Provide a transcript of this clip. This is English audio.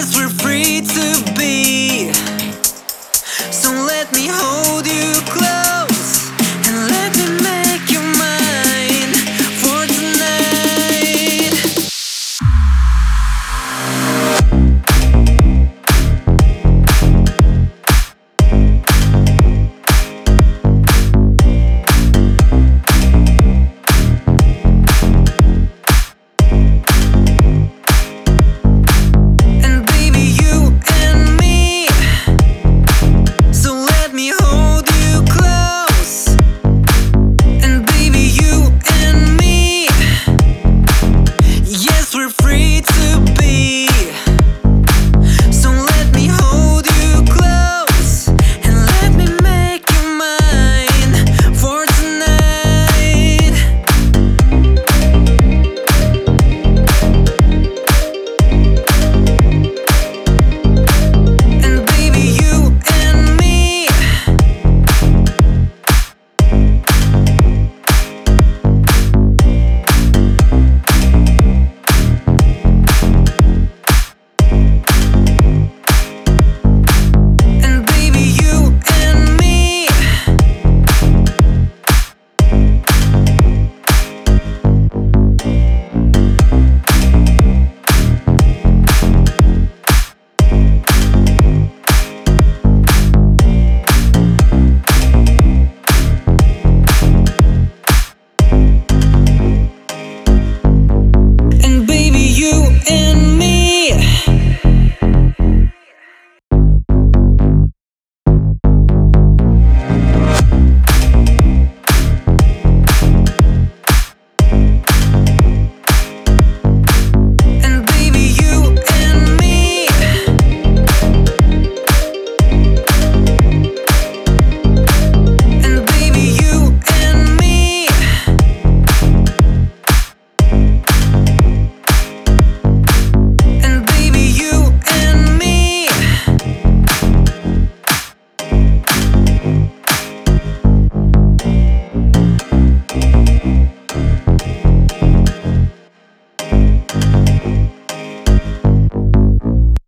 guess we're free to be. So let me hold you.